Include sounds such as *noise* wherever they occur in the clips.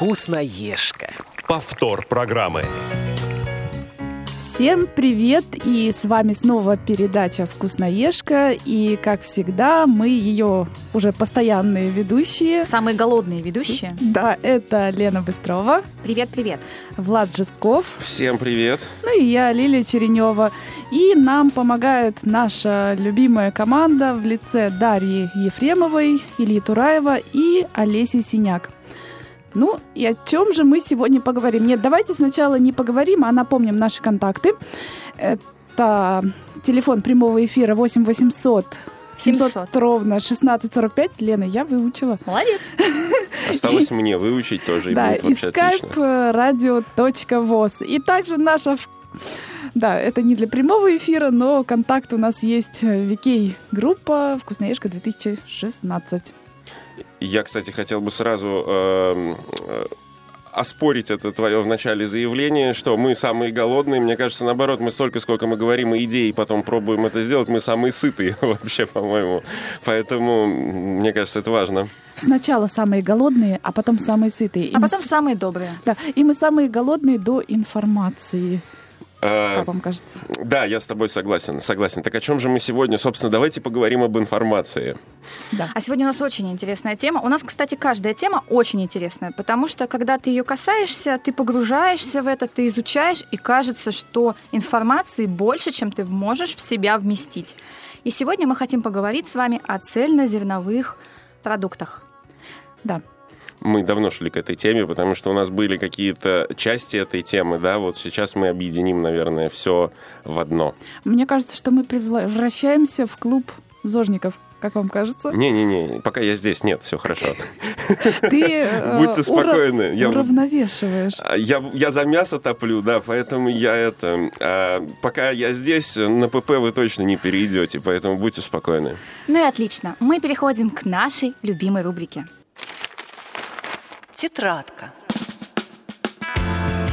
Вкусноежка. Повтор программы. Всем привет! И с вами снова передача «Вкусноежка». И, как всегда, мы ее уже постоянные ведущие. Самые голодные ведущие. Да, это Лена Быстрова. Привет-привет. Влад Жесков. Всем привет. Ну и я, Лилия Черенева. И нам помогает наша любимая команда в лице Дарьи Ефремовой, Ильи Тураева и Олеси Синяк. Ну, и о чем же мы сегодня поговорим? Нет, давайте сначала не поговорим, а напомним наши контакты. Это телефон прямого эфира 8 800 700 700. ровно 1645. Лена, я выучила. Молодец. Осталось мне выучить тоже, и да, и отлично. radio.voz. И также наша... Да, это не для прямого эфира, но контакт у нас есть. Викей группа «Вкусноежка 2016». Я, кстати, хотел бы сразу эм, э, оспорить это твое в начале заявление, что мы самые голодные. Мне кажется, наоборот, мы столько, сколько мы говорим о идее, и потом пробуем это сделать, мы самые сытые *laughs* вообще, по-моему. Поэтому, мне кажется, это важно. Сначала самые голодные, а потом самые сытые. И А мы потом с- самые добрые. Да, и мы самые голодные до информации, как вам кажется? да, я с тобой согласен, согласен. Так о чем же мы сегодня? Собственно, давайте поговорим об информации. Да. А сегодня у нас очень интересная тема. У нас, кстати, каждая тема очень интересная, потому что когда ты ее касаешься, ты погружаешься в это, ты изучаешь, и кажется, что информации больше, чем ты можешь в себя вместить. И сегодня мы хотим поговорить с вами о цельнозерновых продуктах. Да. Мы давно шли к этой теме, потому что у нас были какие-то части этой темы, да, вот сейчас мы объединим, наверное, все в одно. Мне кажется, что мы превращаемся в клуб зожников. Как вам кажется? Не-не-не, пока я здесь, нет, все хорошо. Ты *laughs* э, Будьте спокойны, я- уравновешиваешь. А Я, я за мясо топлю, да, поэтому я это... а, пока я здесь, на ПП вы точно не перейдете, поэтому будьте спокойны. Ну и отлично. Мы переходим к нашей любимой рубрике. Тетрадка.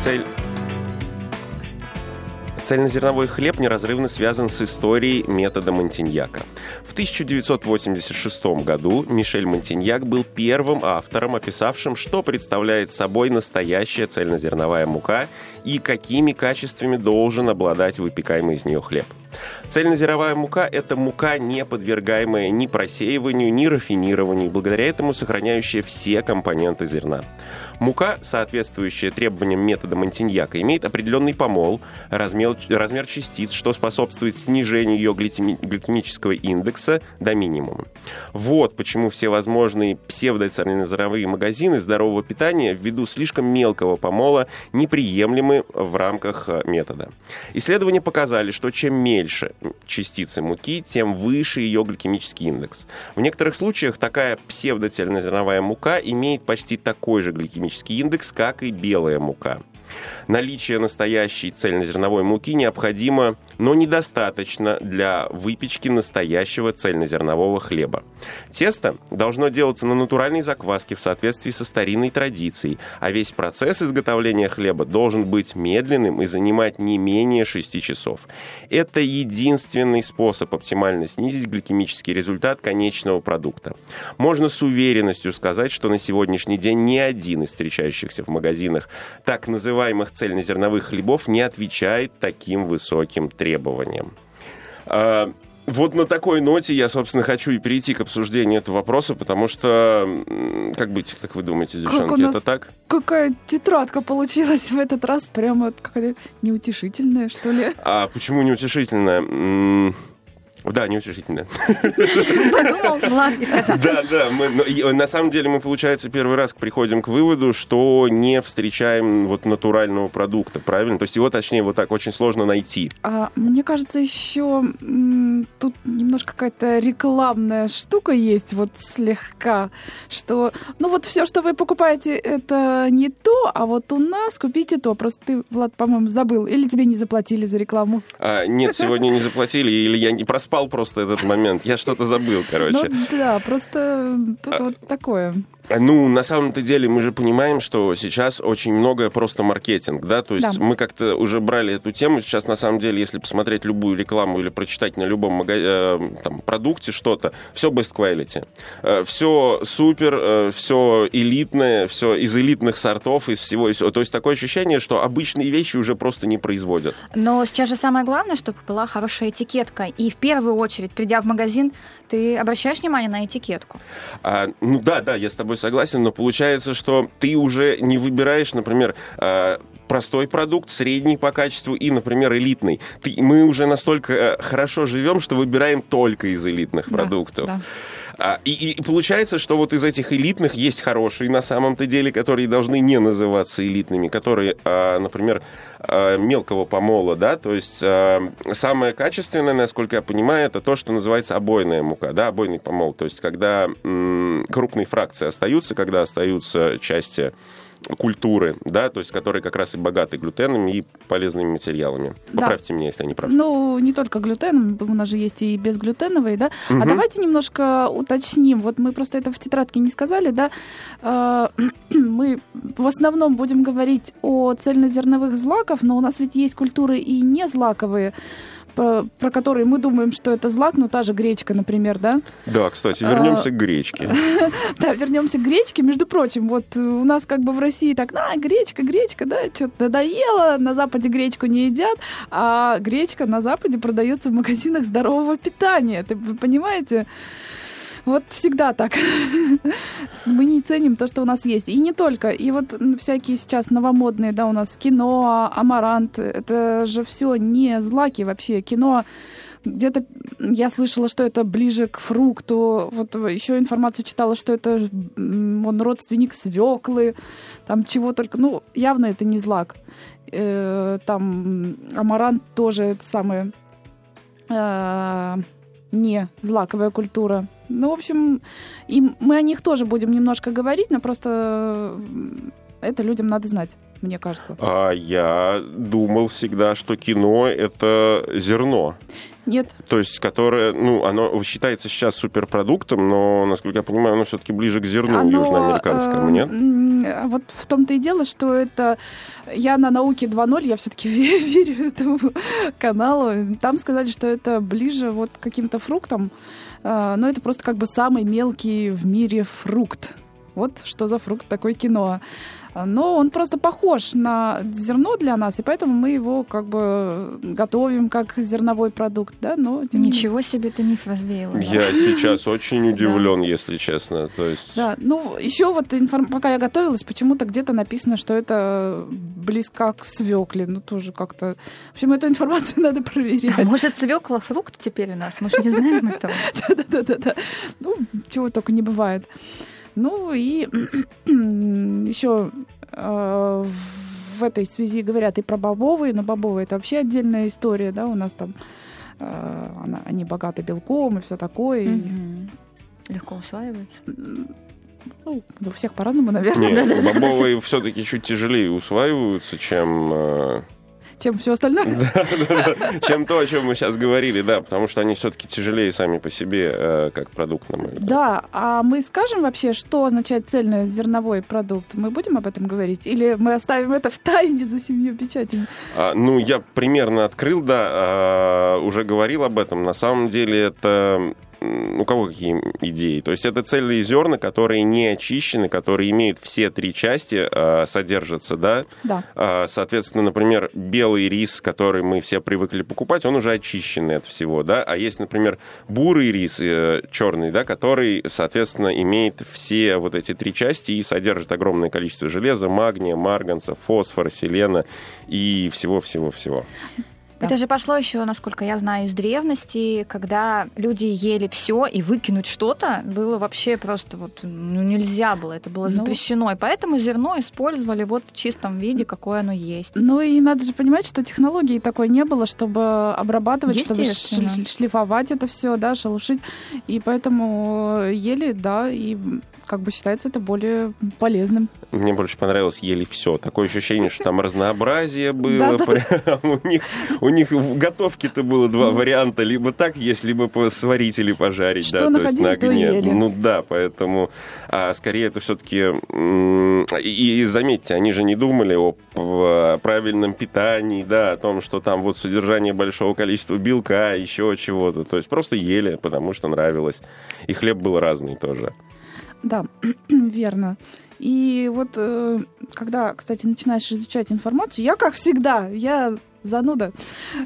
Цель... Цельнозерновой хлеб неразрывно связан с историей метода Монтиньяка. В 1986 году Мишель Монтиньяк был первым автором, описавшим, что представляет собой настоящая цельнозерновая мука и какими качествами должен обладать выпекаемый из нее хлеб. Цельнозерновая мука – это мука, не подвергаемая ни просеиванию, ни рафинированию, благодаря этому сохраняющая все компоненты зерна. Мука, соответствующая требованиям метода Монтиньяка, имеет определенный помол, размер, размер частиц, что способствует снижению ее гликемического индекса до минимума. Вот почему все возможные псевдоцельнозерновые магазины здорового питания ввиду слишком мелкого помола неприемлемы в рамках э, метода. Исследования показали, что чем мельче частицы муки, тем выше ее гликемический индекс. В некоторых случаях такая псевдоцельнозерновая мука имеет почти такой же гликемический индекс, как и белая мука. Наличие настоящей цельнозерновой муки необходимо, но недостаточно для выпечки настоящего цельнозернового хлеба. Тесто должно делаться на натуральной закваске в соответствии со старинной традицией, а весь процесс изготовления хлеба должен быть медленным и занимать не менее 6 часов. Это единственный способ оптимально снизить гликемический результат конечного продукта. Можно с уверенностью сказать, что на сегодняшний день ни один из встречающихся в магазинах так называемых цельнозерновых хлебов не отвечает таким высоким требованиям. А, Вот на такой ноте я, собственно, хочу и перейти к обсуждению этого вопроса, потому что, как быть, как вы думаете, Как девчонки, у нас это так? какая тетрадка получилась в этот раз, прямо какая-то неутешительная, что ли. А почему неутешительно? Да, неутешительно. Подумал, Влад, и сказал. Да, да. Мы, но и, на самом деле мы, получается, первый раз приходим к выводу, что не встречаем вот натурального продукта, правильно? То есть его, точнее, вот так очень сложно найти. А, мне кажется, еще тут немножко какая-то рекламная штука есть, вот слегка, что, ну вот все, что вы покупаете, это не то, а вот у нас купите то. Просто ты, Влад, по-моему, забыл, или тебе не заплатили за рекламу. А, нет, сегодня не заплатили, или я не проспал просто этот момент. Я что-то забыл, короче. Ну да, просто тут вот такое. Ну, на самом-то деле мы же понимаем, что сейчас очень многое просто маркетинг, да, то есть Да. мы как-то уже брали эту тему, сейчас на самом деле, если посмотреть любую рекламу или прочитать на любом любом э, там, продукте что-то, все best quality. Э, все супер, э, все элитное, все из элитных сортов, из всего и всего. То есть такое ощущение, что обычные вещи уже просто не производят. Но сейчас же самое главное, чтобы была хорошая этикетка. И в первую очередь, придя в магазин, ты обращаешь внимание на этикетку? А, ну да, да, я с тобой согласен, но получается, что ты уже не выбираешь, например, а, простой продукт, средний по качеству и, например, элитный. Ты, мы уже настолько э, хорошо живем, что выбираем только из элитных Да, продуктов. да. А, и, и получается, что вот из этих элитных есть хорошие на самом-то деле, которые должны не называться элитными, которые, а, например, а, мелкого помола, да, то есть самое качественное, насколько я понимаю, это то, что называется обойная мука, да, обойный помол, то есть когда крупные фракции остаются, когда остаются части культуры, да, то есть которые как раз и богаты глютеном и полезными материалами. Да. Поправьте меня, если я не прав. Ну, не только глютен, у нас же есть и безглютеновые, да. А Мгм. давайте немножко уточним. Вот мы просто это в тетрадке не сказали, да. Э, *clears throat* Мы в основном будем говорить о цельнозерновых злаков, но у нас ведь есть культуры и не злаковые, про, про которые мы думаем, что это злак, ну та же гречка, например, да. Да, кстати, А, вернемся к гречке. *laughs* Да, вернемся к гречке. Между прочим, вот у нас как бы в России так, на, гречка, гречка, да, что-то надоело, на Западе гречку не едят, а гречка на Западе продается в магазинах здорового питания. Ты понимаете? Вот всегда так. *laughs* Мы не ценим то, что у нас есть. И не только. И вот всякие сейчас новомодные, да, у нас кино, амарант, это же все не злаки вообще. Кино где-то я слышала, что это ближе к фрукту. Вот еще информацию читала, что это он родственник свеклы, там чего только. Ну, явно это не злак. Э, Там амарант тоже это самое э, не злаковая культура. Ну, в общем, и мы о них тоже будем немножко говорить, но просто м, это людям надо знать, мне кажется. А я думал всегда, что кино — это зерно. Нет, То есть, которое, ну, оно считается сейчас суперпродуктом, но, насколько я понимаю, оно все-таки ближе к зерну Оно, южноамериканскому, э, нет? М, Вот в том-то и дело, что это... Я на науке 2.0, я все-таки *laughs* верю этому каналу. Там сказали, что это ближе вот к каким-то фруктам, э, но это просто как бы самый мелкий в мире фрукт. Вот что за фрукт такое кино. Но он просто похож на зерно для нас, и поэтому мы его как бы готовим как зерновой продукт, да, но тем не менее- Ничего себе ты миф развеяла. Я сейчас очень *laughs* удивлен, если честно. То есть... Да, ну еще вот пока я готовилась, почему-то где-то написано, что это близко к свекле. Ну тоже как-то. В общем, эту информацию *laughs* надо А проверять. может, свекла фрукт теперь у нас? Мы же не знаем этого. *laughs* Да-да-да. Ну, чего только не бывает. Ну и *clears throat* еще в этой связи говорят и про бобовые, но бобовые это вообще отдельная история, да, у нас там э, она- они богаты белком и все такое. и, Мгм. Легко усваиваются. ну, у всех по-разному, наверное, Нет, *laughs* бобовые все-таки чуть тяжелее усваиваются, чем, э, чем все остальное. *laughs* чем то, о чем мы сейчас говорили, да, потому что они все-таки тяжелее сами по себе, э, как продукт, на мой взгляд. Да, а мы скажем вообще, что означает цельнозерновой продукт? Мы будем об этом говорить? Или мы оставим это в тайне за семью печатями? А, ну, я примерно открыл, да, а, уже говорил об этом. На самом деле это... У кого какие идеи? То есть это цельные зерна, которые не очищены, которые имеют все три части, а, содержатся, да? Да. А, Соответственно, например, белый рис, который мы все привыкли покупать, он уже очищенный от всего, да? А есть, например, бурый рис, э, черный, да, который, соответственно, имеет все вот эти три части и содержит огромное количество железа, магния, марганца, фосфора, селена и всего-всего-всего. Да. Это же пошло еще, насколько я знаю, из древности, когда люди ели все и выкинуть что-то было вообще просто вот ну, нельзя было, это было Ну. запрещено. И поэтому зерно использовали вот в чистом виде, какое оно есть. Ну и надо же понимать, что технологии такой не было, чтобы обрабатывать, чтобы шлифовать это все, да, шелушить. И поэтому ели, да, и как бы считается это более полезным. Мне больше понравилось ели все. Такое ощущение, что там разнообразие было. У них у них в готовке-то было два варианта. Либо так есть, либо сварить или пожарить. Да, то есть на огне. Ну да, поэтому а, скорее это все-таки... И заметьте, они же не думали о правильном питании, да, о том, что там вот содержание большого количества белка, еще чего-то. То есть просто ели, потому что нравилось. И хлеб был разный тоже. Да, *clears throat* верно. И вот э, когда, кстати, начинаешь изучать информацию, я, как всегда, я зануда,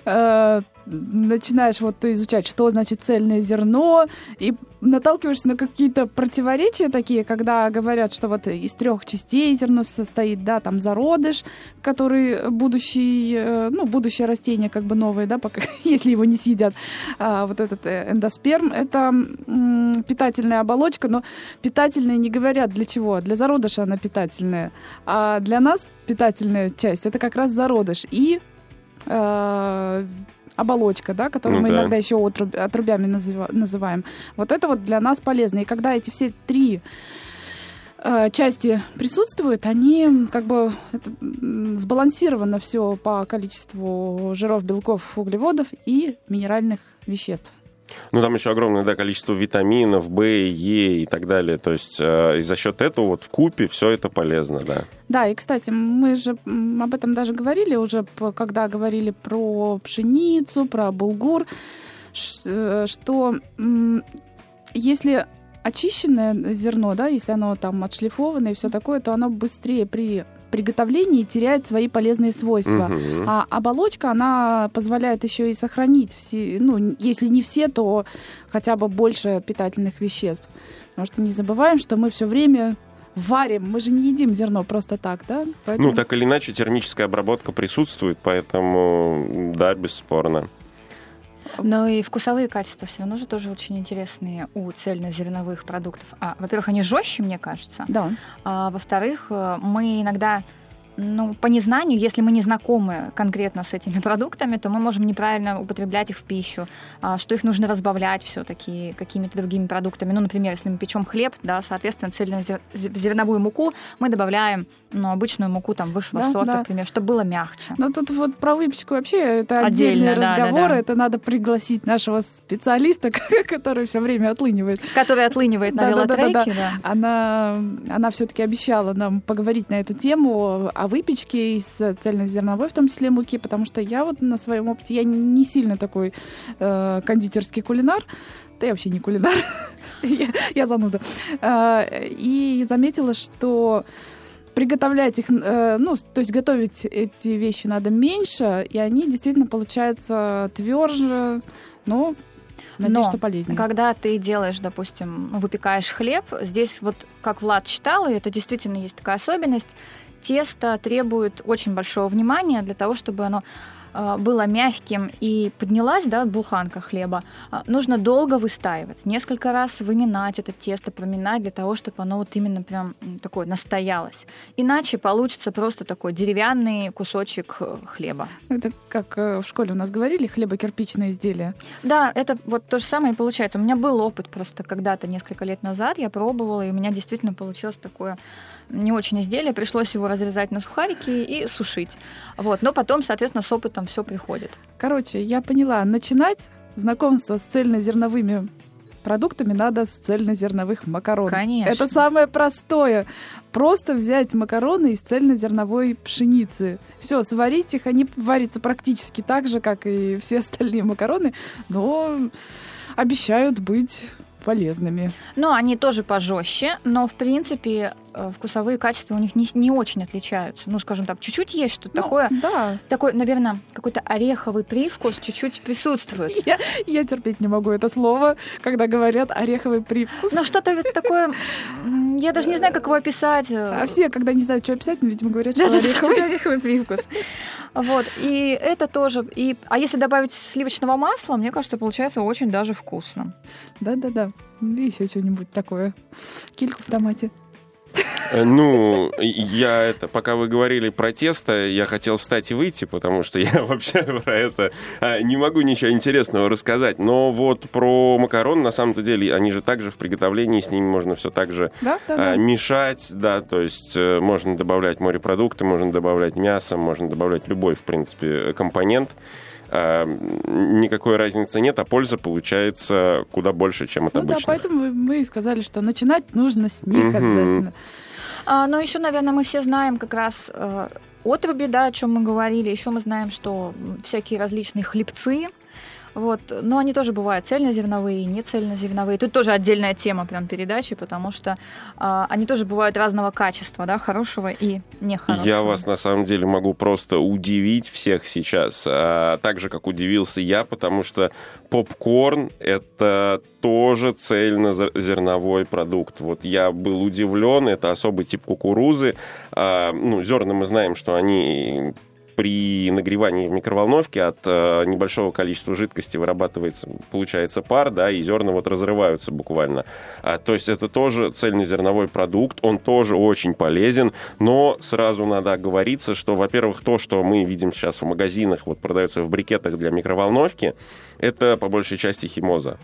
э, начинаешь вот изучать, что значит цельное зерно, и наталкиваешься на какие-то противоречия такие, когда говорят, что вот из трех частей зерно состоит, да, там зародыш, который будущий, э, ну, будущее растение как бы новое, да, пока, *laughs* если его не съедят, а вот этот э, эндосперм, это м, питательная оболочка, но питательная не говорят для чего, для зародыша она питательная, а для нас питательная часть это как раз зародыш и э, оболочка, да, которую ну, мы да. иногда еще отруб, отрубями называем. Вот это вот для нас полезно. И когда эти все три э, части присутствуют, они как бы это, сбалансировано все по количеству жиров, белков, углеводов и минеральных веществ. Ну, там еще огромное да, количество витаминов, В, Е и так далее. То есть э, и за счет этого вот в купе все это полезно, да. Да, и, кстати, мы же об этом даже говорили уже, когда говорили про пшеницу, про булгур, э, что если очищенное зерно, да, если оно там отшлифованное и все такое, то оно быстрее при приготовлении теряет свои полезные свойства. Угу. А оболочка, она позволяет еще и сохранить все, ну, если не все, то хотя бы больше питательных веществ. Потому что не забываем, что мы все время варим. Мы же не едим зерно просто так, да? Поэтому... Ну, так или иначе, термическая обработка присутствует, поэтому, да, бесспорно. Но и вкусовые качества все равно же тоже очень интересные у цельнозерновых продуктов. А, во-первых, они жестче, мне кажется. Да. А, во-вторых, э, мы иногда ну, по незнанию, если мы не знакомы конкретно с этими продуктами, то мы можем неправильно употреблять их в пищу, а, что их нужно разбавлять все-таки какими-то другими продуктами. Ну, например, если мы печем хлеб, да, соответственно, цельнозерновую муку мы добавляем ну, обычную муку там высшего да, сорта, да. например, чтобы было мягче. Но тут вот про выпечку вообще это отдельный Отдельно, разговор. Да, да, да. Это надо пригласить нашего специалиста, *laughs* который все время отлынивает. Который отлынивает на велотреке, да. да, да, да. Она, она все-таки обещала нам поговорить на эту тему о выпечке из цельнозерновой, в том числе муки, потому что я вот на своем опыте, я не сильно такой э, кондитерский кулинар, да я вообще не кулинар, *laughs* я, я зануда. Э, и заметила, что приготовлять их, э, ну, то есть готовить эти вещи надо меньше, и они действительно получаются тверже, но Надеюсь, Но что полезнее. когда ты делаешь, допустим, выпекаешь хлеб, здесь вот, как Влад читал, и это действительно есть такая особенность, тесто требует очень большого внимания для того, чтобы оно было мягким и поднялась, да, буханка хлеба, а, нужно долго выстаивать, несколько раз выминать это тесто, проминать для того, чтобы оно вот именно прям такое настоялось. Иначе получится просто такой деревянный кусочек э, хлеба. Это как э, в школе у нас говорили, хлебокирпичное изделие. Да, это вот то же самое и получается. У меня был опыт просто когда-то, несколько лет назад, я пробовала, и у меня действительно получилось такое не очень изделие, пришлось его разрезать на сухарики и сушить. Вот. Но потом, соответственно, с опытом все приходит. Короче, я поняла, начинать знакомство с цельнозерновыми продуктами надо с цельнозерновых макарон. Конечно. Это самое простое. Просто взять макароны из цельнозерновой пшеницы. Все, сварить их, они варятся практически так же, как и все остальные макароны, но обещают быть полезными. Ну, они тоже пожестче, но, в принципе, вкусовые качества у них не, не очень отличаются. Ну, скажем так, чуть-чуть есть что-то ну, такое. Да. Такой, наверное, какой-то ореховый привкус чуть-чуть присутствует. *laughs* Я, я терпеть не могу это слово, когда говорят ореховый привкус. Ну, что-то такое... *laughs* Я даже не знаю, как его описать. А все, когда не знают, что описать, ну, видимо, говорят, что ореховый. ореховый привкус. Вот, и это тоже. И, а если добавить сливочного масла, мне кажется, получается очень даже вкусно. Да-да-да. И еще что-нибудь такое. Кильку в томате. Э, Ну, я это, пока вы говорили про тесто, я хотел встать и выйти, потому что я *laughs* вообще про это а, не могу ничего интересного рассказать. Но вот про макарон, на самом-то деле, они же также в приготовлении, с ними можно все так же Да, да, а, да. мешать, да, то есть э, можно добавлять морепродукты, можно добавлять мясо, можно добавлять любой, в принципе, компонент. А, м, Никакой разницы нет, а польза получается куда больше, чем от Ну да, обычных. поэтому мы и сказали, что начинать нужно с них Мгм. обязательно. А, но еще, наверное, мы все знаем как раз э, отруби, да, о чем мы говорили. Еще мы знаем, что всякие различные хлебцы. Вот, но они тоже бывают цельнозерновые и нецельнозерновые. Тут тоже отдельная тема прям передачи, потому что а, они тоже бывают разного качества, да, хорошего и нехорошего. Я вас на самом деле могу просто удивить всех сейчас, а, так же, как удивился я, потому что попкорн — это тоже цельнозерновой продукт. Вот я был удивлен, это особый тип кукурузы. А, ну, зерна мы знаем, что они при нагревании в микроволновке от э, небольшого количества жидкости вырабатывается, получается пар, да, и зерна вот разрываются буквально. А, то есть это тоже цельнозерновой продукт, он тоже очень полезен, но сразу надо оговориться, что, во-первых, то, что мы видим сейчас в магазинах, вот продается в брикетах для микроволновки, это по большей части химоза.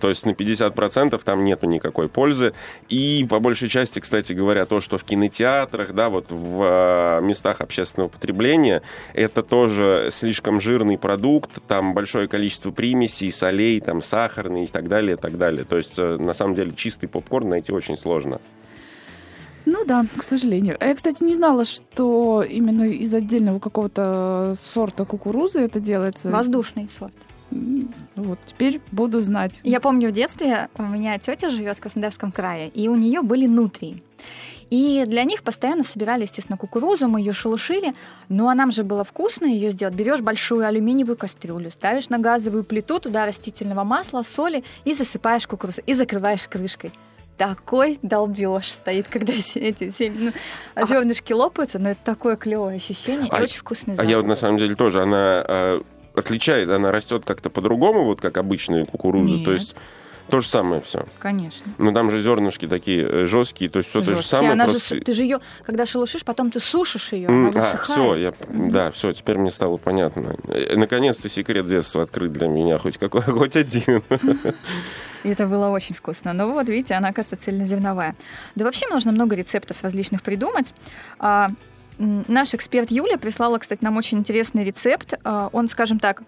То есть на 50% там нету никакой пользы. И по большей части, кстати говоря, то, что в кинотеатрах, да, вот в э, местах общественного потребления, это тоже слишком жирный продукт, там большое количество примесей, солей, там сахарный и так далее, и так далее. То есть э, на самом деле чистый попкорн найти очень сложно. Ну да, к сожалению. А Я, кстати, не знала, что именно из отдельного какого-то сорта кукурузы это делается. Воздушный сорт. Вот, теперь буду знать. Я помню в детстве у меня тетя живет в Краснодарском крае, и у нее были нутрии. И для них постоянно собирали, естественно, кукурузу, мы ее шелушили. Ну, а нам же было вкусно ее сделать. Берешь большую алюминиевую кастрюлю, ставишь на газовую плиту, туда растительного масла, соли и засыпаешь кукурузу, и закрываешь крышкой. Такой долбеж стоит, когда все *laughs* эти все, ну, зернышки лопаются, но это такое клевое ощущение А- и очень вкусный А запах. я вот на самом деле тоже, она э, отличает, она растет как-то по-другому, вот как обычные кукурузы. Нет. То есть то же самое все. Конечно. Но там же зернышки такие э, жесткие, то есть все то же самое. Она же просто... су- ты же ее, когда шелушишь, потом ты сушишь ее, она А, высыхает. все, я, да, все, теперь мне стало понятно. Э, Наконец-то секрет детства открыт для меня, хоть какой, *laughs* хоть один. И это было очень вкусно. Но вот, видите, она, оказывается, цельнозерновая. Да вообще нужно много рецептов различных придумать. А, наш эксперт Юля прислала, кстати, нам очень интересный рецепт. А, он, скажем так,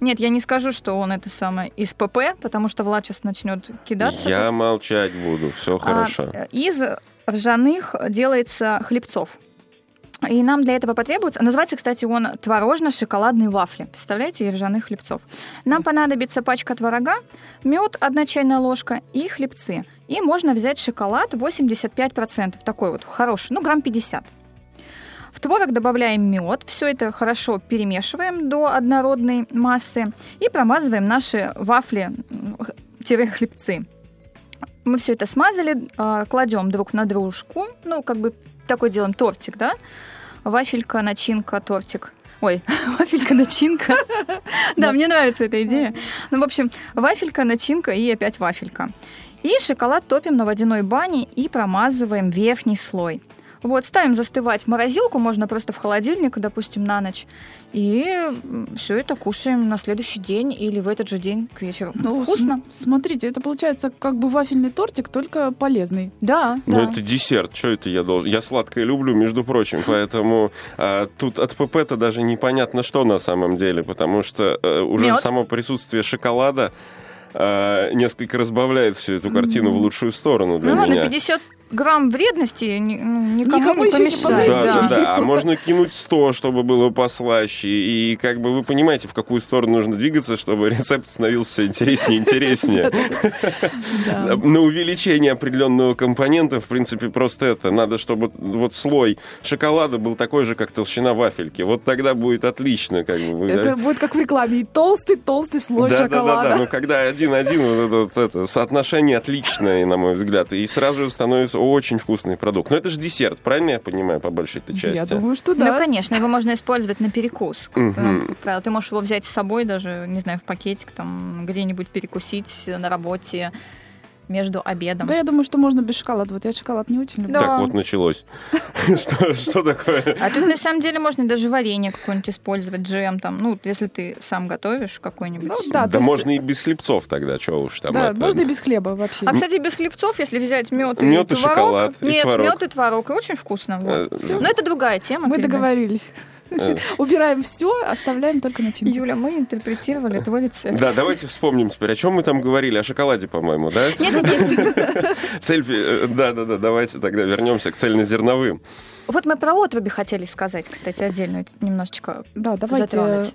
нет, я не скажу, что он это самое из ПП, потому что Влад сейчас начнет кидаться. Я тут. молчать буду, все А, хорошо. из ржаных делается хлебцов. И нам для этого потребуется... Называется, кстати, он творожно-шоколадные вафли. Представляете, и ржаных хлебцов. Нам понадобится пачка творога, мед, одна чайная ложка и хлебцы. И можно взять шоколад 85%. Такой вот хороший, ну, грамм 50. В творог добавляем мед, все это хорошо перемешиваем до однородной массы и промазываем наши вафли-хлебцы. Мы все это смазали, а, кладем друг на дружку, ну, как бы такой делаем тортик, да? Вафелька, начинка, тортик. Ой, *laughs* вафелька, начинка. *laughs* Да, мне нравится эта идея. Ну, в общем, вафелька, начинка и опять вафелька. И шоколад топим на водяной бане и промазываем верхний слой. Вот, ставим застывать в морозилку, можно просто в холодильник, допустим, на ночь. И все это кушаем на следующий день или в этот же день к вечеру. Ну, Вкусно? смотрите, это получается как бы вафельный тортик, только полезный. Да, Ну, да. это десерт, что это я должен? Я сладкое люблю, между прочим, поэтому а, тут от ПП-то даже непонятно, что на самом деле, потому что э, уже Мёд. само присутствие шоколада а, несколько разбавляет всю эту картину в лучшую сторону для Ну меня. 50 грамм вредности ну, никому, Никому не помешает. Да, да, да. А можно кинуть 100, чтобы было послаще. И как бы вы понимаете, в какую сторону нужно двигаться, чтобы рецепт становился все интереснее и интереснее. Да. На увеличение определенного компонента, в принципе, просто это. Надо, чтобы вот слой шоколада был такой же, как толщина вафельки. Вот тогда будет отлично. Как бы. Это будет как в рекламе. И толстый-толстый слой да, да, да, шоколада. да. Но когда один-один, вот это, соотношение отличное, на мой взгляд, и сразу же становится очень вкусный продукт. Но это же десерт, правильно я понимаю, по большей этой части? Я думаю, что Ну, да. конечно, его можно использовать на перекус. Ну, правило, Ты можешь его взять с собой даже, не знаю, в пакетик, там, где-нибудь перекусить на работе. Между обедом. Да, я думаю, что можно без шоколада. Вот я шоколад не очень люблю. Да. Так вот началось. *laughs* Что такое? А тут на самом деле можно даже варенье какое-нибудь использовать, джем там, ну, если ты сам готовишь какой-нибудь. Ну, да, можно и без хлебцов тогда, что уж там. Да, можно и без хлеба вообще. А, кстати, без хлебцов, если взять мед и, творог... шоколад, и Нет, творог. мед и творог, и очень вкусно. Э, Но это другая тема. Мы договорились. *laughs* Убираем все, оставляем только начинку. Юля, мы интерпретировали твой рецепт. Да, давайте вспомним теперь, о чем мы там говорили, о шоколаде, по-моему, да? Нет, нет, нет. *laughs* Цель, э, да, да, да, давайте тогда вернемся к цельнозерновым. Вот мы про отруби хотели сказать, кстати, отдельно немножечко. Да, давайте Затронуть.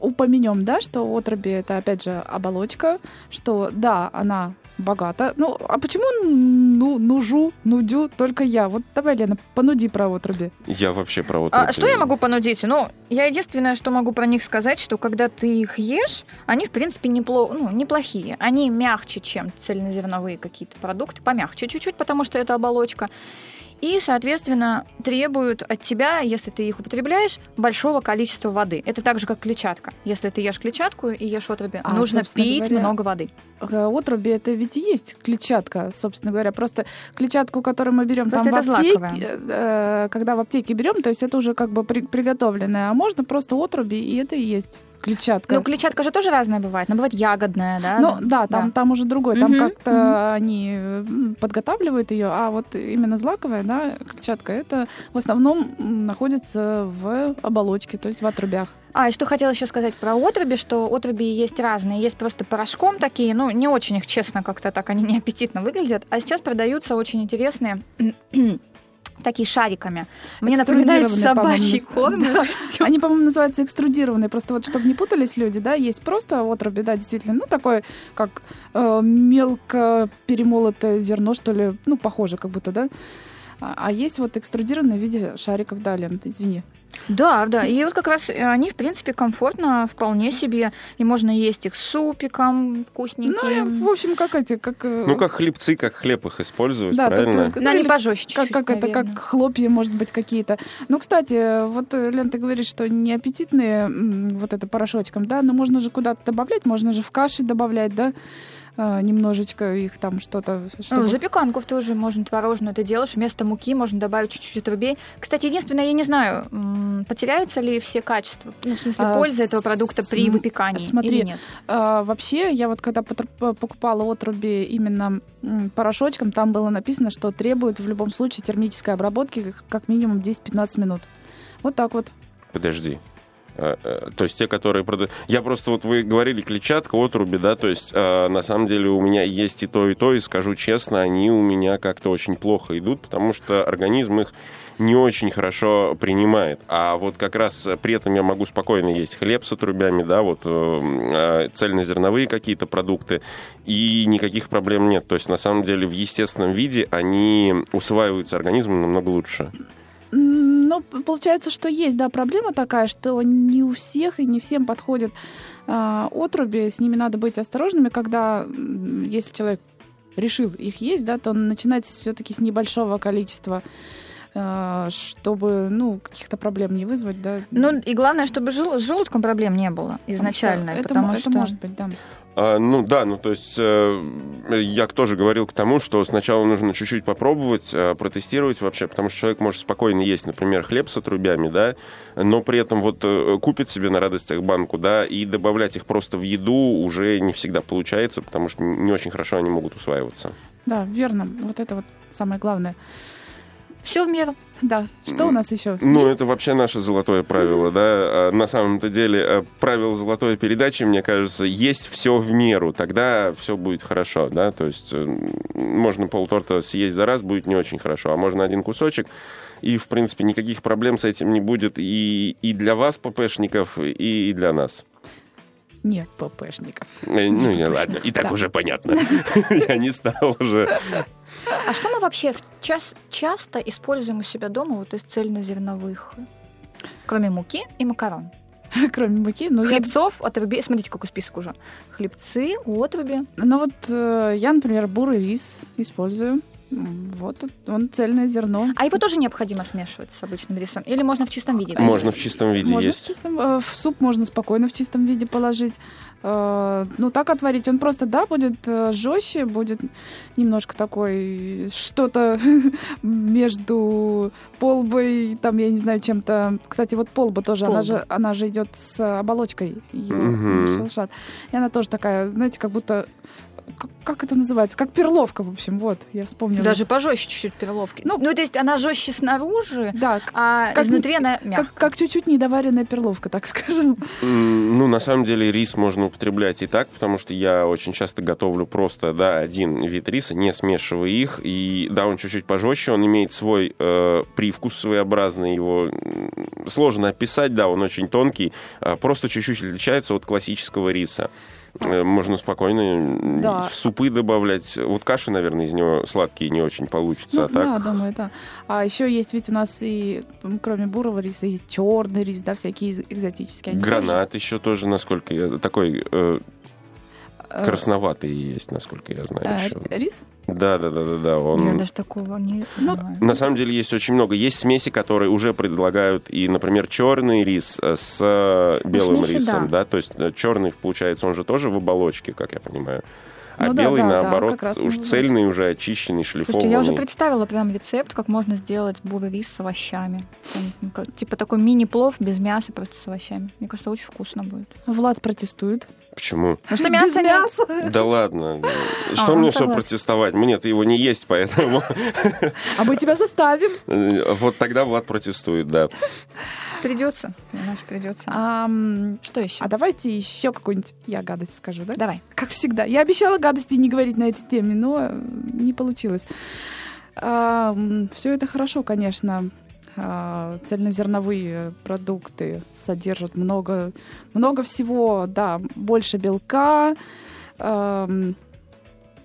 упомянем, да, что отруби это опять же оболочка, что да, она богата. Ну, а почему ну, нужу, нудю только я? Вот давай, Лена, понуди про отруби. Я вообще про А это- что я могу понудить? Ну, я единственное, что могу про них сказать, что когда ты их ешь, они, в принципе, непло... ну, неплохие. Они мягче, чем цельнозерновые какие-то продукты, помягче чуть-чуть, потому что это оболочка. И, соответственно, требуют от тебя, если ты их употребляешь, большого количества воды. Это так же, как клетчатка. Если ты ешь клетчатку и ешь отруби, А, нужно пить говоря, много воды. Э, Отруби это ведь и есть клетчатка, собственно говоря. Просто клетчатку, которую мы берем Просто там в аптеке, злаковая. э, когда в аптеке берем, то есть это уже как бы при- приготовленное, а можно просто отруби, и это и есть клетчатка. Ну, клетчатка же тоже разная бывает. Она бывает ягодная, да? Ну да, там, там уже другой, там Мгм, как-то мгм. они подготавливают ее, а вот именно злаковая, да, клетчатка, это в основном находится в оболочке, то есть в отрубях. А, и что хотела еще сказать про отруби, что отруби есть разные. Есть просто порошком такие, ну, не очень их, честно, как-то так, они неаппетитно выглядят. А сейчас продаются очень интересные такие шариками. Мне напоминает собачий корм. да. Они, по-моему, называются экструдированные, просто вот чтобы не путались люди, да, есть просто отруби, да, действительно, ну такое, как э, мелко перемолотое зерно, что ли, ну похоже как будто, да. А, а есть вот экструдированные в виде шариков, да, Лен, ты извини. Да, да. И вот как раз э, они, в принципе, комфортно, вполне себе. И можно есть их с супиком Ну, вкусненьким. в общем, как эти, как... э, Ну, как хлебцы, как хлеб их использовать, Да, правильно? только- Но они пожестче Как, как это, как хлопья, может быть, какие-то. Ну, кстати, вот, э, Лен, ты говоришь, что не аппетитные м, вот это порошочком, да, но можно же куда-то добавлять, можно же в каши добавлять, да, а, немножечко их там что-то, Ну, чтобы... запеканку тоже можно творожную ты делаешь. Вместо муки можно добавить чуть-чуть отрубей. Кстати, единственное, я не знаю, потеряются ли все качества, ну, в смысле, А, польза этого продукта при выпекании смотри, или нет? А, вообще, я вот когда покупала отруби именно порошочком, там было написано, что требует в любом случае термической обработки как минимум 10-15 минут. Вот так вот. Подожди. А, э, То есть те, которые продают... Я просто, вот вы говорили клетчатка, отруби, да, то есть э, на самом деле у меня есть и то, и то, и скажу честно, они у меня как-то очень плохо идут, потому что организм их не очень хорошо принимает. А вот как раз при этом я могу спокойно есть хлеб с отрубями, да, вот э, э, цельнозерновые какие-то продукты, и никаких проблем нет. То есть на самом деле в естественном виде они усваиваются организмом намного лучше. Ну, получается, что есть, да, проблема такая, что не у всех и не всем подходят а, отруби, с ними надо быть осторожными, когда, если человек решил их есть, да, то начинать все-таки с небольшого количества, а, чтобы, ну, каких-то проблем не вызвать, да. Ну, и главное, чтобы жел- с желудком проблем не было что изначально. это, потому это что... может быть, да. А, ну да, ну то есть э, я тоже говорил к тому, что сначала нужно чуть-чуть попробовать, э, протестировать вообще, потому что человек может спокойно есть, например, хлеб с отрубями, да, но при этом вот э, купит себе на радостях банку, да, и добавлять их просто в еду уже не всегда получается, потому что не очень хорошо они могут усваиваться. Да, верно. Вот это вот самое главное. Все в меру. Да. Что у нас еще? Ну, это вообще наше золотое правило, да. А На самом-то деле, э, правило золотой передачи, мне кажется, есть все в меру, тогда все будет хорошо, да. То есть э, можно полторта съесть за раз, будет не очень хорошо, а можно один кусочек, и, в принципе, никаких проблем с этим не будет и, и для вас, ППшников, и, и для нас. Нет, ППшников. Э, Ну, не, ладно, и так Да. уже понятно. *laughs* Я не стал уже... А что мы вообще час- часто используем у себя дома вот из цельнозерновых? Кроме муки и макарон. *laughs* Кроме муки. Ну, я Хлебцов, отрубей. Смотрите, какой список уже. Хлебцы, отруби. Ну вот э, я, например, бурый рис использую. Вот он цельное зерно. А его тоже необходимо смешивать с обычным рисом? Или можно в чистом виде? Можно в чистом виде можно есть. В, чистом, э, в суп можно спокойно в чистом виде положить. Э, ну, так отварить. Он просто, да, будет э, жестче, будет немножко такой что-то *laughs* между полбой, там, я не знаю, чем-то. Кстати, вот полба тоже, она же, она же идет с оболочкой. Ее Мгм. И она тоже такая, знаете, как будто как, как это называется? Как перловка, в общем, вот, я вспомнила. Даже пожестче чуть-чуть перловки. Ну, Ну, то есть она жестче снаружи, да, а как изнутри не- она мягкая. как, как чуть-чуть недоваренная перловка, так скажем. Ну, на самом деле, рис можно употреблять и так, потому что я очень часто готовлю просто, да, один вид риса, не смешивая их. И, да, он чуть-чуть пожестче, он имеет свой э, привкус своеобразный, его сложно описать, да, он очень тонкий, а просто чуть-чуть отличается от классического риса. Э, Можно спокойно м, Да. в супы добавлять. Вот каши, наверное, из него сладкие не очень получится. Ну, а так да, думаю, да. А еще есть ведь у нас и, кроме бурого риса, есть черный рис, да, всякие экзотические. Они гранат еще тоже, насколько я... Такой э, тоже, э, красноватый есть, насколько я знаю. э, еще. рис? Да, да, да, да, да. Он... Я даже такого не Ну, знаю. На самом деле есть очень много. Есть смеси, которые уже предлагают и, например, черный рис э, с э, белым смеси, рисом, да. да. То есть э, черный, получается, он же тоже в оболочке, как я понимаю. А Ну да, белый, да, да, наоборот, раз уж цельный, уже очищенный, шлифованный. Слушайте, я уже представила прям рецепт, как можно сделать бурый рис с овощами. Там, как- Типа такой мини-плов без мяса, просто с овощами. Мне кажется, очень вкусно будет. Влад протестует. Почему? Ну что Без мяса нет. мяса. Да ладно. Что он мне все протестовать? Мне-то его не есть, поэтому А мы тебя заставим. вот тогда Влад протестует, да. Придется. Понимаешь, придется. А, Что еще? а давайте еще какую-нибудь я гадость скажу, да? Давай. Как всегда. Я обещала гадости не говорить на этой теме, но э, не получилось. все это хорошо, конечно. А, цельнозерновые продукты содержат много, много всего, да, больше белка, ам,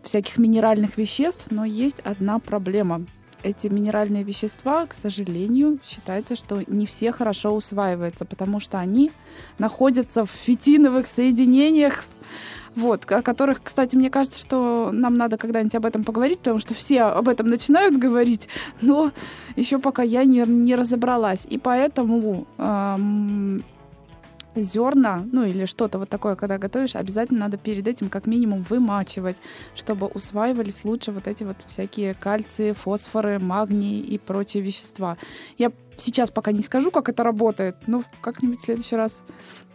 всяких минеральных веществ, но есть одна проблема. Эти минеральные вещества, к сожалению, считается, что не все хорошо усваиваются, потому что они находятся в фитиновых соединениях, вот, о которых, кстати, мне кажется, что нам надо когда-нибудь об этом поговорить, потому что все об этом начинают говорить, но еще пока я не, не разобралась. И поэтому ам, зерна, ну или что-то вот такое, когда готовишь, обязательно надо перед этим как минимум вымачивать, чтобы усваивались лучше вот эти вот всякие кальции, фосфоры, магний и прочие вещества. Я сейчас пока не скажу, как это работает, но как-нибудь в следующий раз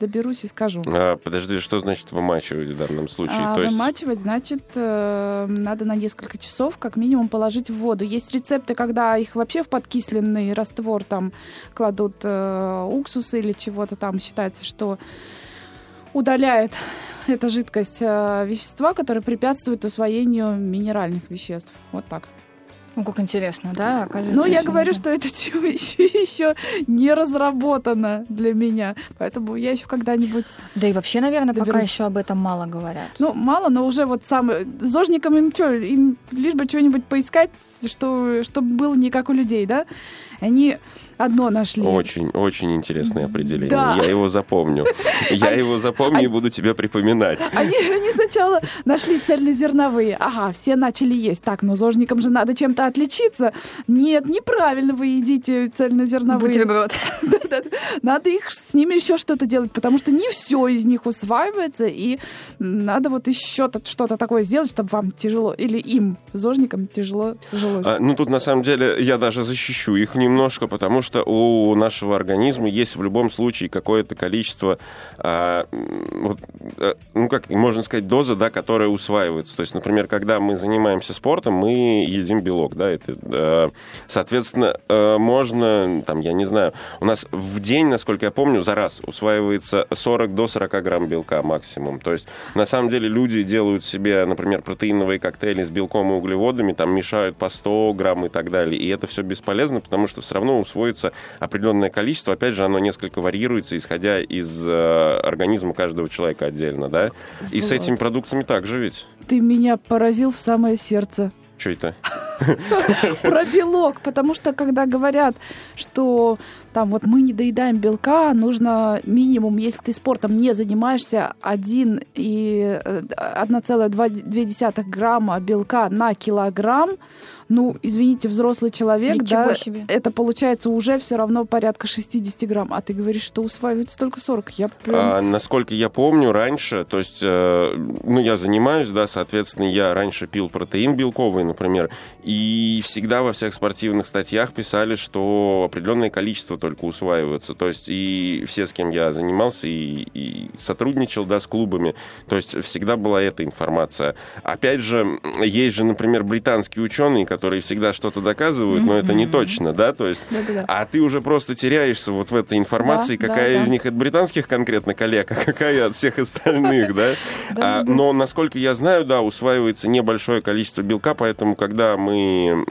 доберусь и скажу. А, подожди, что значит вымачивать в данном случае? А То есть- вымачивать, значит, э, надо на несколько часов как минимум положить в воду. Есть рецепты, когда их вообще в подкисленный раствор там кладут э, уксус или чего-то там. Считается, что удаляет эта жидкость э, вещества, которые препятствуют усвоению минеральных веществ. Вот так. Ну, как интересно, да? Оказывается, Но я говорю, можно. что эта *laughs* тема еще, еще не разработана для меня. Поэтому я еще когда-нибудь Да и вообще, наверное, пока Доберусь. еще об этом мало говорят. Ну, мало, но уже вот сам... Зожникам им что, им лишь бы что-нибудь поискать, что, чтобы было не как у людей, да? Они одно нашли. Очень, очень интересное определение. Да. Я его запомню. *laughs* Я его запомню и буду тебе припоминать. Они, они сначала нашли цельнозерновые. Ага, все начали есть. Так, но зожникам же надо чем-то отличиться. Нет, неправильно вы едите цельнозерновые. Бутерброд. *laughs* Надо их с ними еще что-то делать, потому что не все из них усваивается, и надо вот еще что-то такое сделать, чтобы вам тяжело, или им, зожникам, тяжело жилось. А, ну, тут, на самом деле, я даже защищу их немножко, потому что у нашего организма есть в любом случае какое-то количество, м, вот, а, ну, как можно сказать, доза, да, которая усваивается. То есть, например, когда мы занимаемся спортом, мы едим белок, да, это, а, соответственно, а, можно, там, я не знаю, у нас в день, насколько я помню, за раз усваивается 40 до 40 грамм белка максимум. То есть, на самом деле, люди делают себе, например, протеиновые коктейли с белком и углеводами, там мешают по 100 грамм и так далее. И это все бесполезно, потому что все равно усвоится определенное количество. Опять же, оно несколько варьируется, исходя из э, организма каждого человека отдельно, да? И с Вот. этими продуктами также ведь. Ты меня поразил в самое сердце. Что это? *laughs* Про белок, потому что когда говорят, что там вот мы не доедаем белка, нужно минимум, если ты спортом не занимаешься, 1 и э, 1,2 грамма белка на килограмм, Ну, извините, взрослый человек, Ничего да, себе. это получается уже все равно порядка 60 грамм. А ты говоришь, что усваивается только 40. Я прям... А, насколько я помню, раньше, то есть, э, ну, я занимаюсь, да, соответственно, я раньше пил протеин белковый, например, и всегда во всех спортивных статьях писали, что определенное количество только усваивается. То есть, и все, с кем я занимался и, и сотрудничал, да, с клубами, то есть, всегда была эта информация. Опять же, есть же, например, британские ученые, которые всегда что-то доказывают, но это не точно, да, то есть, а ты уже просто теряешься вот в этой информации, какая из них от британских конкретно коллег, а какая от всех остальных, да? А, да. Но, насколько я знаю, да, усваивается небольшое количество белка, поэтому, когда мы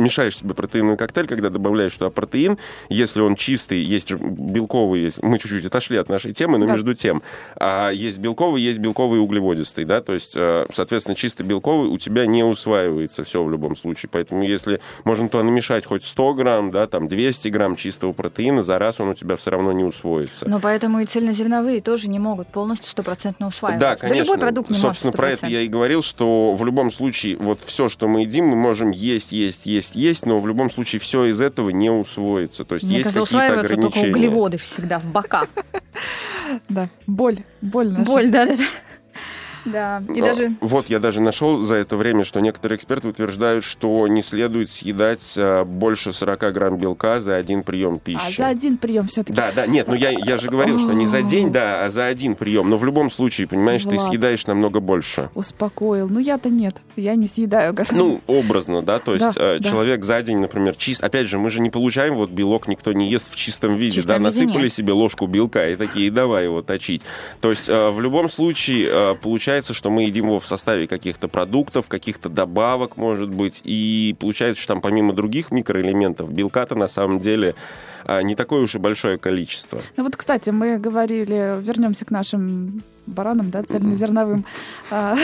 мешаешь себе протеиновый коктейль, когда добавляешь туда протеин, если он чистый, есть же белковый, мы чуть-чуть отошли от нашей темы, но между тем, а, есть белковый, есть белковый и углеводистый, да, то есть, э, соответственно, чисто белковый у тебя не усваивается. все в любом случае, поэтому если можно то намешать хоть 100 грамм, да, там 200 грамм чистого протеина, за раз он у тебя все равно не усвоится. Но поэтому и цельнозерновые тоже не могут полностью стопроцентно усваиваться. Да, конечно. любой продукт не Собственно, может про это я и говорил, что в любом случае вот все, что мы едим, мы можем есть, есть, есть, есть, но в любом случае все из этого не усвоится. То есть Мне есть кажется, какие-то усваиваются только ограничения. углеводы всегда в бока. *laughs* Да, боль, боль. Боль, да, да, да. Да, и А, даже Вот я даже нашел за это время, что некоторые эксперты утверждают, что не следует съедать а, больше 40 грамм белка за один прием пищи. А за один прием все-таки. Да, да, нет, ну я, я же говорил, что не за день, да, а за один прием. Но в любом случае, понимаешь, ты Влад. съедаешь намного больше. Успокоил. Ну я-то нет, я не съедаю гораздо. Ну, образно, да, то есть Да, э, да. человек за день, например, чист... Опять же, мы же не получаем вот белок, никто не ест в чистом виде, чистом да, виде насыпали нет. себе ложку белка и такие, давай его точить. То есть э, в любом случае э, получается, что мы едим его в составе каких-то продуктов, каких-то добавок, может быть, и получается, что там помимо других микроэлементов белка-то на самом деле э, не такое уж и большое количество. Ну вот, кстати, мы говорили, вернемся к нашим баранам, да, цельнозерновым. *laughs* А,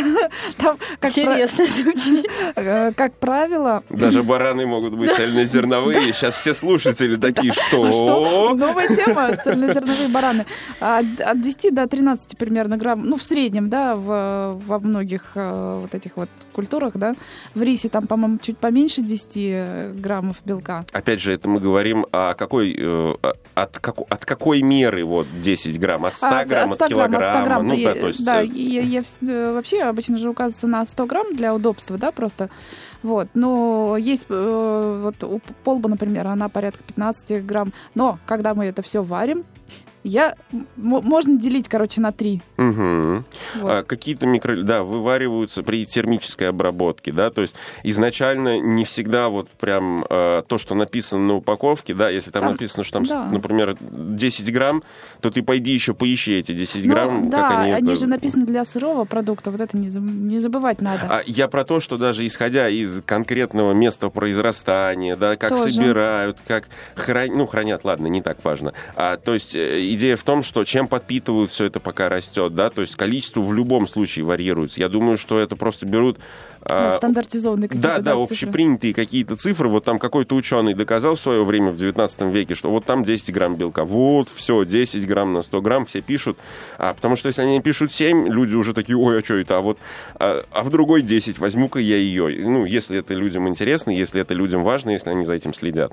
Там, как, интересно звучит. *laughs* э, как правило, Даже бараны могут быть *laughs* цельнозерновые. Сейчас все слушатели такие, А что? Новая тема цельнозерновые бараны. От, от 10 до 13 примерно грамм, ну, в среднем, да, в, во многих э, вот этих вот культурах, да. В рисе там, по-моему, чуть поменьше 10 граммов белка. Опять же, это мы говорим о какой, э, от, како- от какой меры вот 10 грамм? От 100 А, грамм, от, 100 грамм, килограмма? 100 грамм. Ну И- да, то есть... да, э, я, я вс- э, вообще обычно же указывается на 100 грамм для удобства, да, просто. Вот. Но есть э, вот у полба, например, она порядка 15 грамм. Но когда мы это все варим, я можно делить, короче, на 3. мгм. Вот. А какие-то микро... Да, вывариваются при термической обработке, да, то есть изначально не всегда вот прям э, то, что написано на упаковке, да, если там, Там- написано, что там, да. например, 10 грамм, то ты пойди еще поищи эти 10 Ну, грамм, да, как они... это- же написаны для сырого продукта, вот это не, не забывать надо. А я про то, что даже исходя из конкретного места произрастания, да, как Тоже. собирают, как хранят, ну, хранят, ладно, не так важно. А, то есть э, идея в том, что чем подпитывают все это, пока растет, да, то есть количество в любом случае варьируется. Я думаю, что это просто берут... а, Стандартизованные какие-то да, да, цифры. общепринятые какие-то цифры. Вот там какой-то ученый доказал в свое время, в 19 веке, что вот там 10 грамм белка. Вот, все, 10 грамм на 100 грамм, все пишут. А, потому что если они пишут 7, люди уже такие, ой, а что это? А вот а, а в другой 10 возьму-ка я ее. Ну, если это людям интересно, если это людям важно, если они за этим следят.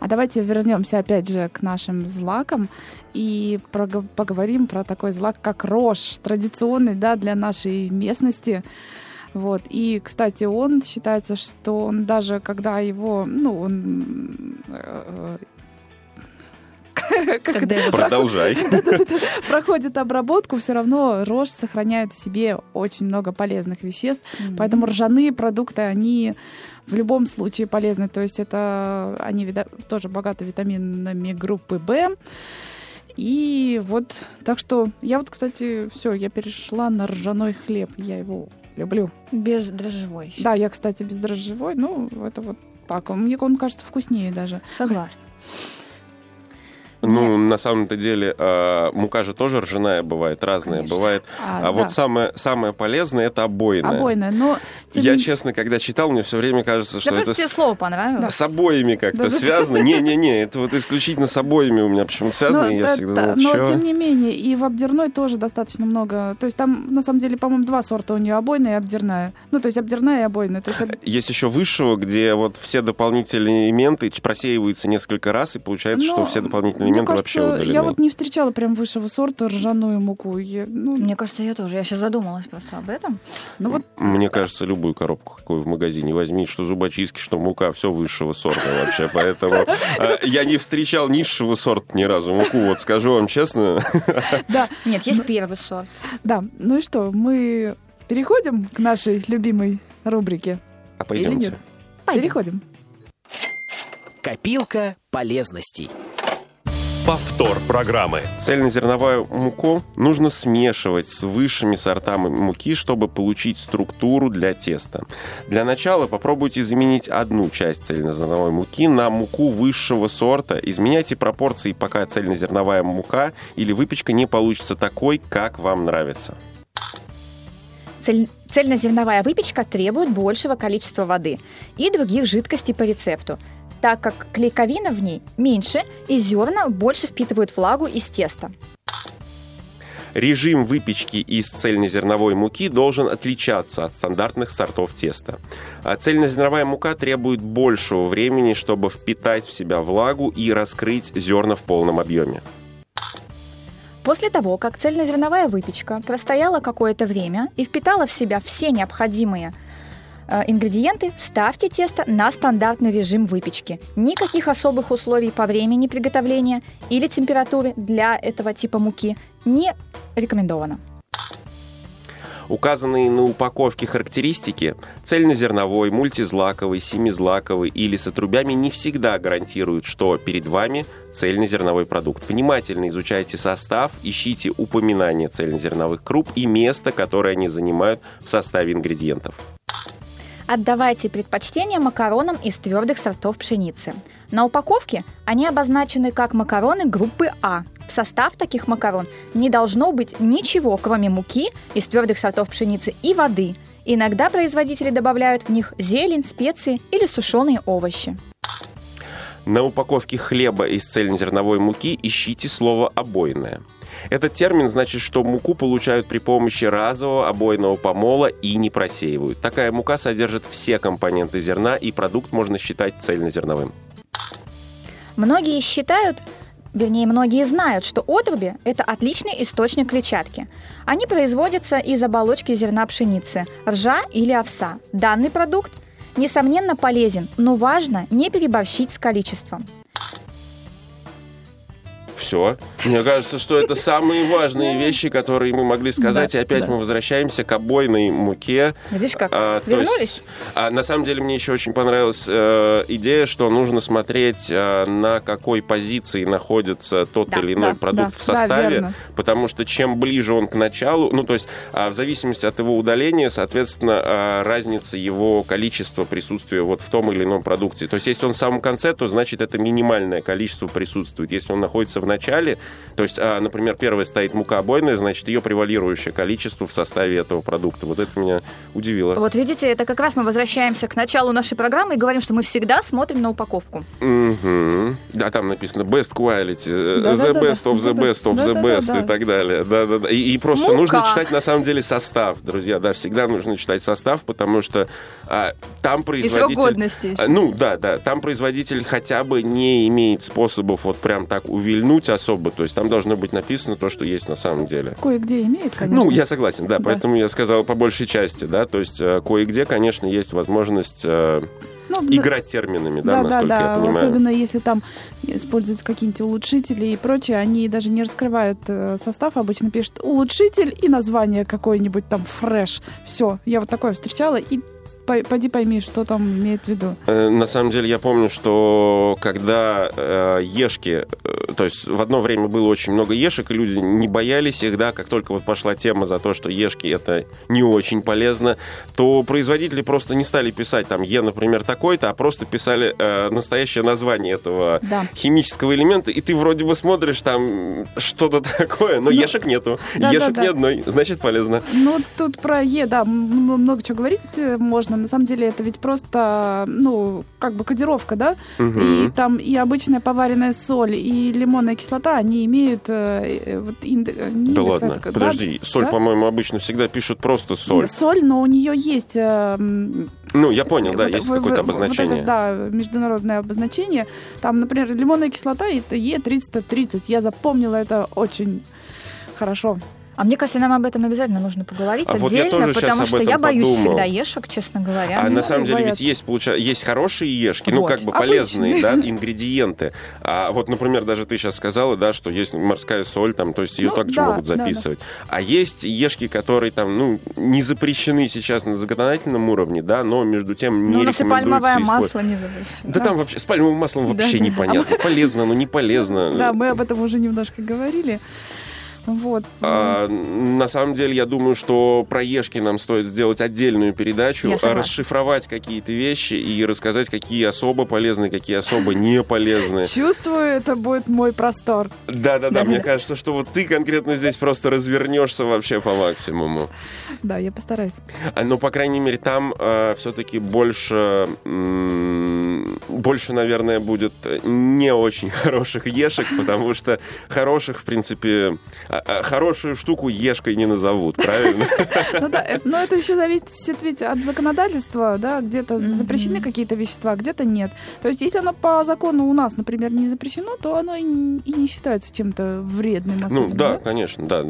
А давайте вернемся опять же к нашим злакам и поговорим про такой злак, как рожь, традиционный, да, для нашей местности. Вот. И, кстати, он считается, что он даже когда его, ну, он э, *laughs* Продолжай. *laughs* проходит обработку, все равно рожь сохраняет в себе очень много полезных веществ. Поэтому ржаные продукты, они в любом случае полезны. То есть это они тоже богаты витаминами группы В. И вот, так что я вот, кстати, все, я перешла на ржаной хлеб. Я его люблю. без дрожжевой. Да, я, кстати, бездрожжевой. Ну, это вот так. Мне он кажется вкуснее даже. Согласна. Ну, на самом-то деле, э, мука же тоже ржаная бывает, разная Конечно. бывает. А, А, да. вот самое, самое полезное это обойная. Обойная, но... тем Я, честно, когда читал, мне все время кажется, что Да это просто тебе с, слово понравилось. с обоями как-то Да-да-да. связано. Не-не-не, это вот исключительно с обоями у меня почему-то связано, Но, я да, всегда да, думал, но тем не менее, и в обдерной тоже достаточно много. То есть там, на самом деле, по-моему, два сорта у нее обойная и обдерная. Ну, то есть обдерная и обойная. То есть об- Есть еще высшего, где вот все дополнительные элементы просеиваются несколько раз, и получается, что Но, все дополнительные мне элементы кажется, вообще удалены. Я вот не встречала прям высшего сорта ржаную муку. Я- ну, Мне кажется, я тоже. Я сейчас задумалась просто об этом. ну вот Мне кажется, любую коробку, какую в магазине возьми, что зубочистки, что мука, все высшего сорта вообще. Поэтому *laughs* э, я не встречал низшего сорта ни разу муку, вот скажу вам честно. *laughs* да, Нет, есть первый сорт. да. Ну и что, мы переходим к нашей любимой рубрике? А пойдемте. Переходим. Копилка полезностей. Повтор программы. Цельнозерновую муку нужно смешивать с высшими сортами муки, чтобы получить структуру для теста. Для начала попробуйте заменить одну часть цельнозерновой муки на муку высшего сорта. Изменяйте пропорции, пока цельнозерновая мука или выпечка не получится такой, как вам нравится. Цель- цельнозерновая выпечка требует большего количества воды и других жидкостей по рецепту, так как клейковина в ней меньше и зерна больше впитывают влагу из теста. Режим выпечки из цельнозерновой муки должен отличаться от стандартных сортов теста. А Цельнозерновая мука требует большего времени, чтобы впитать в себя влагу и раскрыть зерна в полном объеме. После того, как цельнозерновая выпечка простояла какое-то время и впитала в себя все необходимые ингредиенты, ставьте тесто на стандартный режим выпечки. Никаких особых условий по времени приготовления или температуры для этого типа муки не рекомендовано. Указанные на упаковке характеристики цельнозерновой, мультизлаковый, семизлаковый или с отрубями не всегда гарантируют, что перед вами цельнозерновой продукт. Внимательно изучайте состав, ищите упоминания цельнозерновых круп и место, которое они занимают в составе ингредиентов. Отдавайте предпочтение макаронам из твердых сортов пшеницы. На упаковке они обозначены как макароны группы А. В состав таких макарон не должно быть ничего, кроме муки из твердых сортов пшеницы и воды. Иногда производители добавляют в них зелень, специи или сушеные овощи. На упаковке хлеба из цельнозерновой муки ищите слово «обойная». Этот термин значит, что муку получают при помощи разового обойного помола и не просеивают. Такая мука содержит все компоненты зерна, и продукт можно считать цельнозерновым. Многие считают, вернее, многие знают, что отруби – это отличный источник клетчатки. Они производятся из оболочки зерна пшеницы, ржа или овса. Данный продукт, несомненно, полезен, но важно не переборщить с количеством. Все. Мне кажется, что это самые важные вещи, которые мы могли сказать. Да, и опять да. мы возвращаемся к обойной муке. Видишь как? А, Вернулись? есть, а, на самом деле мне еще очень понравилась э, идея, что нужно смотреть, э, на какой позиции находится тот Да, или иной да, продукт да, в да, составе, верно. потому что чем ближе он к началу, ну то есть а, в зависимости от его удаления, соответственно, а, разница его количества присутствия вот в том или ином продукте. То есть если он в самом конце, то значит это минимальное количество присутствует. Если он находится в начале, то есть, а, например, первая стоит мука обойная, значит ее превалирующее количество в составе этого продукта. Вот это меня удивило. Вот видите, это как раз мы возвращаемся к началу нашей программы и говорим, что мы всегда смотрим на упаковку. Мгм. Да, там написано best quality, э, Да, the да, да, best да. of the The best of the Да, да, best да, и да. так далее. Да, да, да. И, и просто Мука. нужно читать на самом деле состав, друзья. Да, всегда нужно читать состав, потому что а, там И производитель... срок годности еще. А, Ну, да, да. Там производитель хотя бы не имеет способов вот прям так увильнуть особо. То есть там должно быть написано то, что есть на самом деле. Кое-где имеет, конечно. Ну, я согласен, да, Да. поэтому я сказал по большей части, да, то есть э, кое-где, конечно, есть возможность э, Ну, играть терминами, да, Да, насколько да. я понимаю. Особенно если там используются какие-нибудь улучшители и прочее, они даже не раскрывают э, состав, обычно пишут улучшитель и название какое-нибудь там фреш. Все, я вот такое встречала и пойди пойми, что там имеет в виду. Э, На самом деле я помню, что когда э, ешки, э, то есть в одно время было очень много ешек, и люди не боялись их, да, как только вот пошла тема за то, что ешки это не очень полезно, то производители просто не стали писать там Е, например, такой-то, а просто писали э, настоящее название этого Да. химического элемента, и ты вроде бы смотришь там что-то *laughs* такое, но Ну, ешек нету. да, ешек да, ни да. одной, значит полезно. Ну, тут про Е, да, много чего говорить э, можно. На самом деле это ведь просто, ну, как бы кодировка, да? Мгм. И там и обычная поваренная соль, и лимонная кислота, они имеют э, э, вот индекс... не Да индекс, а ладно, так, подожди, да? соль, Да? по-моему, обычно всегда пишут просто соль. Соль, но у нее есть... э, Ну, я понял, да, вот- есть какое-то вот- вот обозначение. это, да, международное обозначение. Там, например, лимонная кислота это Е330. Я запомнила это очень хорошо. А мне кажется, нам об этом обязательно нужно поговорить А вот отдельно, щас потому что я боюсь подумал. всегда ешек, честно говоря. А не на самом деле ведь бояться. есть, получается, есть хорошие ешки, ну, Вот. как бы полезные, Обычные. да, *laughs* ингредиенты. А вот, например, даже ты сейчас сказала, да, что есть морская соль, там, то есть ее Ну, также да, могут да, да. записывать. А есть ешки, которые там, ну, не запрещены сейчас на законодательном уровне, да, но между тем не Ну, у нас и пальмовое масло не запрещено. Да, там вообще с пальмовым маслом вообще Да. непонятно, *laughs* полезно, но не полезно. Да, мы об этом уже немножко говорили. Вот. А, на самом деле, я думаю, что про ешки нам стоит сделать отдельную передачу, расшифровать какие-то вещи и рассказать, какие особо полезные, какие особо не полезные. Чувствую, это будет мой простор. Да-да-да, мне кажется, что вот ты конкретно здесь просто развернешься вообще по максимуму. Да, я постараюсь. А, Но, по крайней мере, там все-таки больше, м, больше, наверное, будет не очень *laughs* хороших ешек, потому что хороших, в принципе, хорошую штуку ешкой не назовут, правильно? Ну да, это- но это еще зависит ведь от законодательства, да, где-то запрещены какие-то вещества, где-то нет. То есть если оно по закону у нас, например, не запрещено, то оно и не считается чем-то вредным Ну да, конечно, да.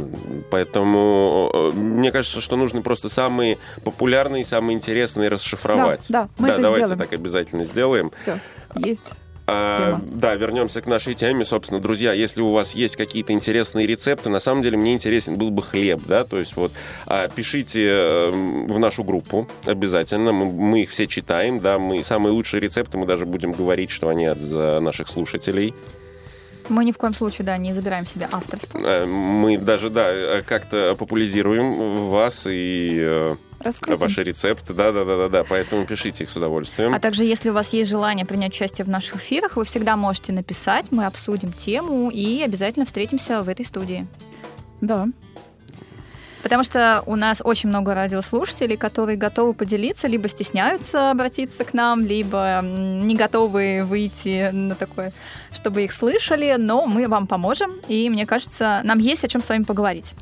Поэтому э, мне кажется, что нужно просто самые популярные, самые интересные расшифровать. Да, да, мы это давайте сделаем. так обязательно сделаем. Все, есть. А, да, вернемся к нашей теме. Собственно, друзья, если у вас есть какие-то интересные рецепты, на самом деле мне интересен был бы хлеб, да, то есть вот а, пишите э, в нашу группу обязательно, мы, мы их все читаем, да, мы самые лучшие рецепты, мы даже будем говорить, что они от наших слушателей. Мы ни в коем случае, да, не забираем себе авторство. Э, Мы даже, да, э, как-то популяризируем вас и э, Раскрутим. ваши рецепты, да-да-да-да, поэтому пишите их с удовольствием. А также, если у вас есть желание принять участие в наших эфирах, вы всегда можете написать, мы обсудим тему и обязательно встретимся в этой студии. Да. Потому что у нас очень много радиослушателей, которые готовы поделиться, либо стесняются обратиться к нам, либо не готовы выйти на такое, чтобы их слышали, но мы вам поможем, и мне кажется, нам есть о чем с вами поговорить.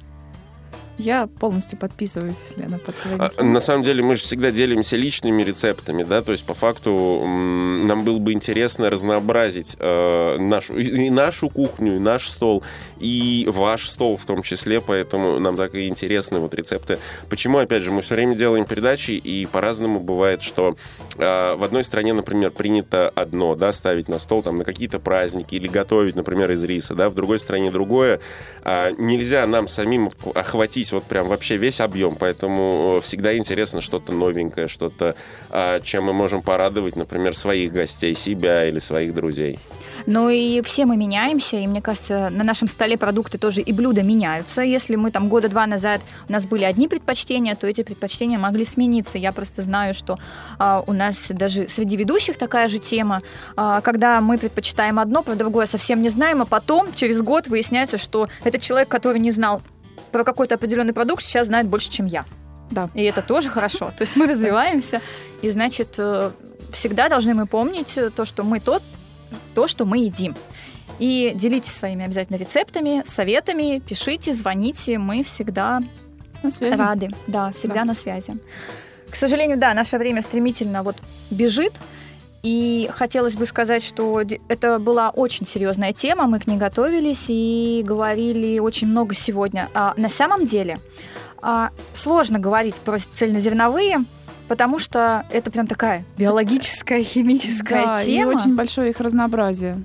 Я полностью подписываюсь, Лена, под А. На самом деле мы же всегда делимся личными рецептами, да, то есть по факту нам было бы интересно разнообразить э, нашу, и нашу кухню, и наш стол, и ваш стол в том числе, поэтому нам так и интересны вот рецепты. Почему, опять же, мы все время делаем передачи, и по-разному бывает, что э, в одной стране, например, принято одно, да, ставить на стол там на какие-то праздники или готовить, например, из риса, да, в другой стране другое. А, нельзя нам самим охватить вот прям вообще весь объем, поэтому э, всегда интересно что-то новенькое, что-то, а, чем мы можем порадовать, например, своих гостей, себя или своих друзей. Ну и все мы меняемся, и мне кажется, на нашем столе продукты тоже и блюда меняются. Если мы там года два назад у нас были одни предпочтения, то эти предпочтения могли смениться. Я просто знаю, что а, у нас даже среди ведущих такая же тема, а, когда мы предпочитаем одно, про другое совсем не знаем, а потом через год выясняется, что этот человек, который не знал про какой-то определенный продукт, сейчас знает больше, чем я. Да. И это тоже хорошо. То есть мы развиваемся, и значит, э, всегда должны мы помнить э, то, что мы тот, то, что мы едим. И делитесь своими обязательно рецептами, советами, пишите, звоните, мы всегда На связи. рады. Да, всегда Да. на связи. К сожалению, да, наше время стремительно вот бежит. И хотелось бы сказать, что это была очень серьезная тема, мы к ней готовились и говорили очень много сегодня. А на самом деле а, сложно говорить про цельнозерновые, потому что это прям такая биологическая, *laughs* химическая Да, и тема. очень большое их разнообразие.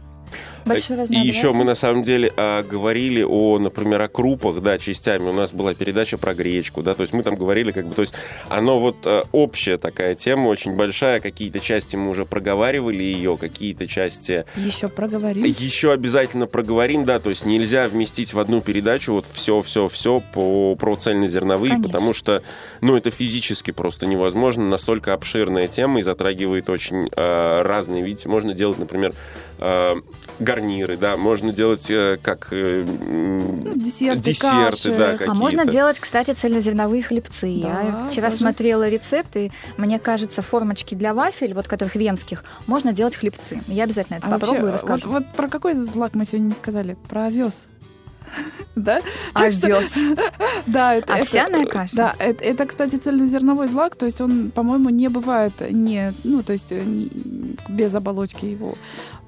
Большое И еще мы на самом деле а, говорили о, например, о крупах, да, частями. У нас была передача про гречку, да, то есть мы там говорили, как бы, то есть оно вот а, общая такая тема, очень большая. Какие-то части мы уже проговаривали ее, какие-то части Еще проговорим. еще обязательно проговорим, да, то есть нельзя вместить в одну передачу вот все, все, все по, про цельнозерновые, Конечно. потому что, ну, это физически просто невозможно, настолько обширная тема и затрагивает очень э, разные, видите, можно делать, например, э, гарниры, да, можно делать э, как э, Ну, десерты, десерты, каши. да, А А можно делать, кстати, цельнозерновые хлебцы. Да, Я вчера тоже. смотрела рецепт, и мне кажется, формочки для вафель, вот которых венских, можно делать хлебцы. Я обязательно это А попробую и вообще, расскажу. вот, вот про какой злак мы сегодня не сказали? Про овес. *laughs* Да? А овес? *laughs* Да, это, Овсяная это- каша? Да, это, это, кстати, цельнозерновой злак, то есть он, по-моему, не бывает не, ну, то есть э, не- без оболочки его.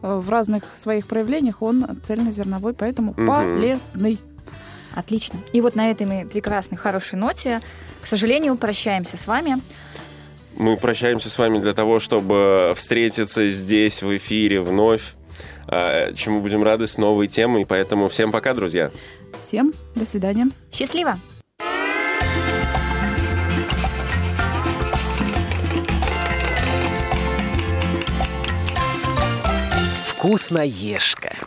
Э, В разных своих проявлениях он цельнозерновой, поэтому Мгм. полезный. Отлично. И вот на этой мы прекрасной, хорошей ноте, к сожалению, прощаемся с вами. Мы прощаемся с вами для того, чтобы встретиться здесь, в эфире, вновь, э, чему будем рады с новой темой, поэтому всем пока, друзья! Всем до свидания. Счастливо! Вкусноежка.